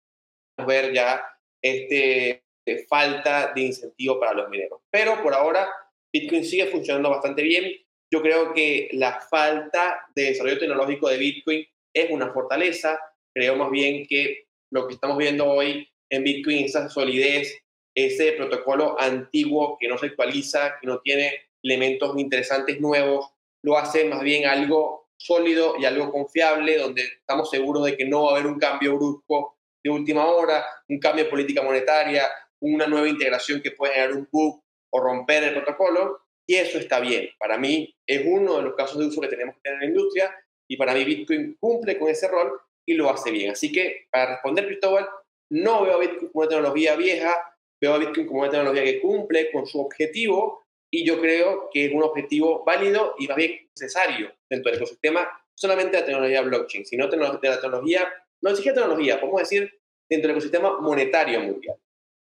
ver ya este falta de incentivo para los mineros. Pero por ahora Bitcoin sigue funcionando bastante bien. Yo creo que la falta de desarrollo tecnológico de Bitcoin es una fortaleza. Creo más bien que lo que estamos viendo hoy en Bitcoin, esa solidez, ese protocolo antiguo que no se actualiza, que no tiene elementos interesantes nuevos, lo hace más bien algo sólido y algo confiable, donde estamos seguros de que no va a haber un cambio brusco de última hora, un cambio de política monetaria, una nueva integración que puede generar un bug o romper el protocolo, y eso está bien. Para mí es uno de los casos de uso que tenemos que tener en la industria, y para mí Bitcoin cumple con ese rol y lo hace bien. Así que, para responder, Cristóbal, no veo a Bitcoin como una tecnología vieja, Veo a Bitcoin como una tecnología que cumple con su objetivo y yo creo que es un objetivo válido y más bien necesario dentro del ecosistema, solamente la tecnología blockchain, sino de la tecnología, no exige tecnología, podemos decir, dentro del ecosistema monetario mundial.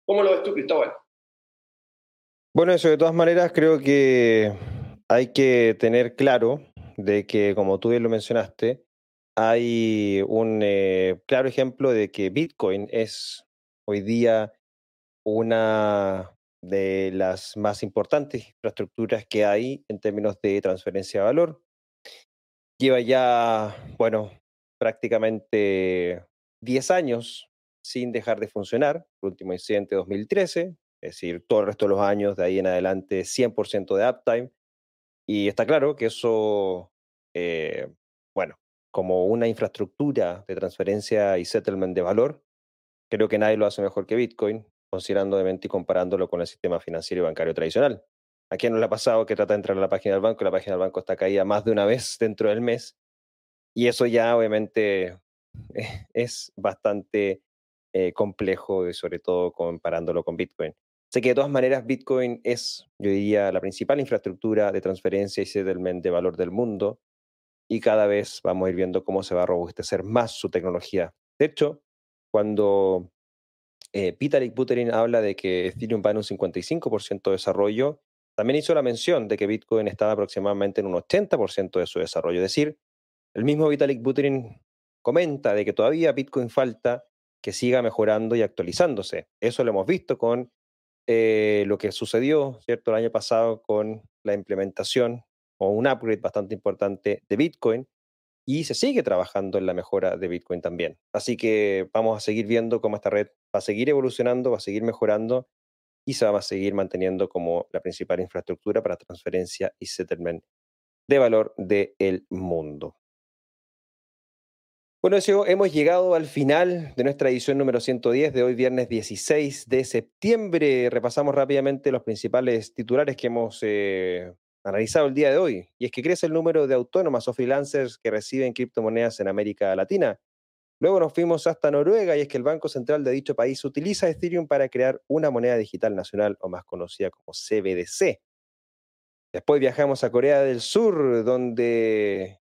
¿Cómo lo ves tú, Cristóbal? Bueno, eso de todas maneras creo que hay que tener claro de que, como tú bien lo mencionaste, hay un eh, claro ejemplo de que Bitcoin es hoy día una de las más importantes infraestructuras que hay en términos de transferencia de valor. Lleva ya, bueno, prácticamente 10 años sin dejar de funcionar, el último incidente 2013, es decir, todo el resto de los años de ahí en adelante 100% de uptime. Y está claro que eso, eh, bueno, como una infraestructura de transferencia y settlement de valor, creo que nadie lo hace mejor que Bitcoin, considerando obviamente y comparándolo con el sistema financiero y bancario tradicional. ¿A quién no le ha pasado que trata de entrar a la página del banco y la página del banco está caída más de una vez dentro del mes? Y eso ya obviamente es bastante eh, complejo y sobre todo comparándolo con Bitcoin. Sé que de todas maneras Bitcoin es, yo diría, la principal infraestructura de transferencia y settlement de valor del mundo y cada vez vamos a ir viendo cómo se va a robustecer más su tecnología. De hecho, cuando eh, Vitalik Buterin habla de que Ethereum va en un 55% de desarrollo, también hizo la mención de que Bitcoin estaba aproximadamente en un 80% de su desarrollo. Es decir, el mismo Vitalik Buterin comenta de que todavía Bitcoin falta que siga mejorando y actualizándose. Eso lo hemos visto con eh, lo que sucedió ¿cierto? el año pasado con la implementación o un upgrade bastante importante de Bitcoin y se sigue trabajando en la mejora de Bitcoin también. Así que vamos a seguir viendo cómo esta red va a seguir evolucionando, va a seguir mejorando y se va a seguir manteniendo como la principal infraestructura para transferencia y settlement de valor del mundo. Bueno, eso hemos llegado al final de nuestra edición número 110 de hoy, viernes 16 de septiembre. Repasamos rápidamente los principales titulares que hemos eh, analizado el día de hoy, y es que crece el número de autónomas o freelancers que reciben criptomonedas en América Latina. Luego nos fuimos hasta Noruega y es que el Banco Central de dicho país utiliza Ethereum para crear una moneda digital nacional o más conocida como CBDC. Después viajamos a Corea del Sur, donde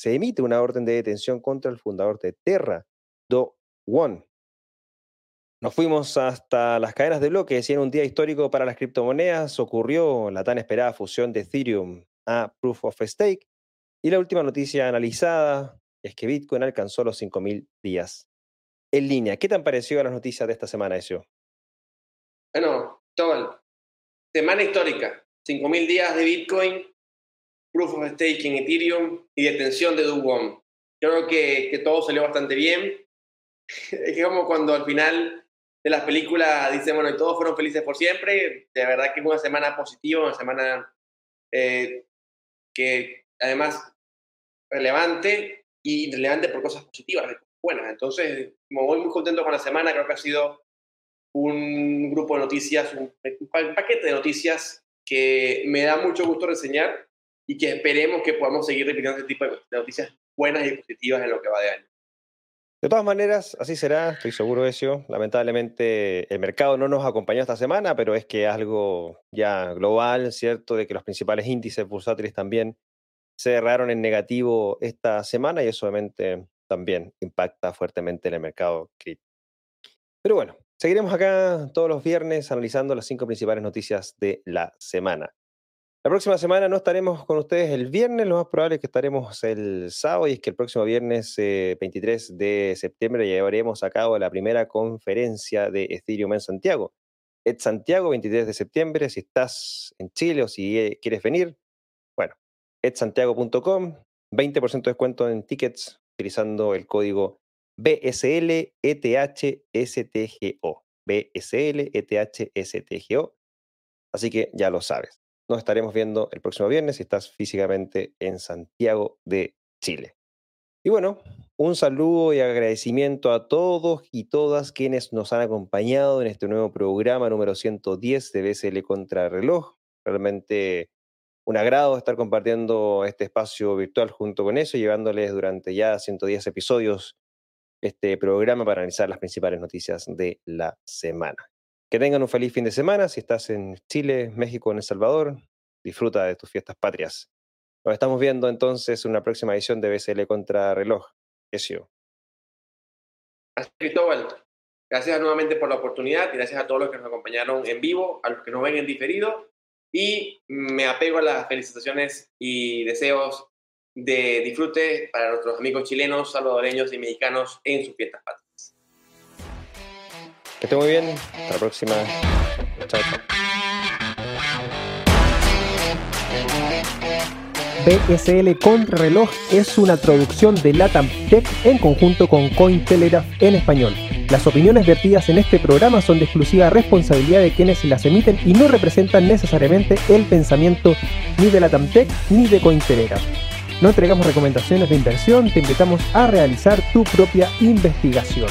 se emite una orden de detención contra el fundador de Terra, Do Won. Nos fuimos hasta las cadenas de bloques y en un día histórico para las criptomonedas ocurrió la tan esperada fusión de Ethereum a Proof of Stake. Y la última noticia analizada es que Bitcoin alcanzó los 5.000 días en línea. ¿Qué te han parecido las noticias de esta semana, Ezio? Bueno, todo semana histórica. 5.000 días de Bitcoin, Proof of Stake en Ethereum y detención de Duwon. Creo que, que todo salió bastante bien. Es como cuando al final de las películas dicen, bueno, y todos fueron felices por siempre. De verdad que es una semana positiva, una semana eh, que además relevante y relevante por cosas positivas, buenas. Entonces, como voy muy contento con la semana, creo que ha sido un grupo de noticias, un, paquete de noticias que me da mucho gusto reseñar y que esperemos que podamos seguir repitiendo este tipo de noticias buenas y positivas en lo que va de año. De todas maneras, así será, estoy seguro de eso. Lamentablemente el mercado no nos acompañó esta semana, pero es que algo ya global, ¿cierto? De que los principales índices bursátiles también se cerraron en negativo esta semana y eso obviamente también impacta fuertemente en el mercado cripto. Pero bueno, seguiremos acá todos los viernes analizando las cinco principales noticias de la semana. La próxima semana no estaremos con ustedes el viernes, lo más probable es que estaremos el sábado y es que el próximo viernes 23 eh, de septiembre llevaremos a cabo la primera conferencia de Ethereum en Santiago. Es Santiago, 23 de septiembre, si estás en Chile o si eh, quieres venir, bueno, edsantiago.com, 20% de descuento en tickets utilizando el código BSLETHSTGO. BSLETHSTGO. Así que ya lo sabes. Nos estaremos viendo el próximo viernes si estás físicamente en Santiago de Chile. Y bueno, un saludo y agradecimiento a todos y todas quienes nos han acompañado en este nuevo programa número 110 de BSL Contrarreloj. Realmente un agrado estar compartiendo este espacio virtual junto con eso, llevándoles durante ya 110 episodios este programa para analizar las principales noticias de la semana. Que tengan un feliz fin de semana. Si estás en Chile, México, en El Salvador, disfruta de tus fiestas patrias. Nos estamos viendo entonces en una próxima edición de BCL contra reloj. Ezio. Gracias, Cristóbal. Gracias nuevamente por la oportunidad y gracias a todos los que nos acompañaron en vivo, a los que nos ven en diferido. Y me apego a las felicitaciones y deseos de disfrute para nuestros amigos chilenos, salvadoreños y mexicanos en sus fiestas patrias. Que esté muy bien. Hasta la próxima. Chao, chao. BSL Contrarreloj es una traducción de Latam Tech en conjunto con Cointelegraph en español. Las opiniones vertidas en este programa son de exclusiva responsabilidad de quienes las emiten y no representan necesariamente el pensamiento ni de Latam Tech ni de Cointelegraph. No entregamos recomendaciones de inversión, te invitamos a realizar tu propia investigación.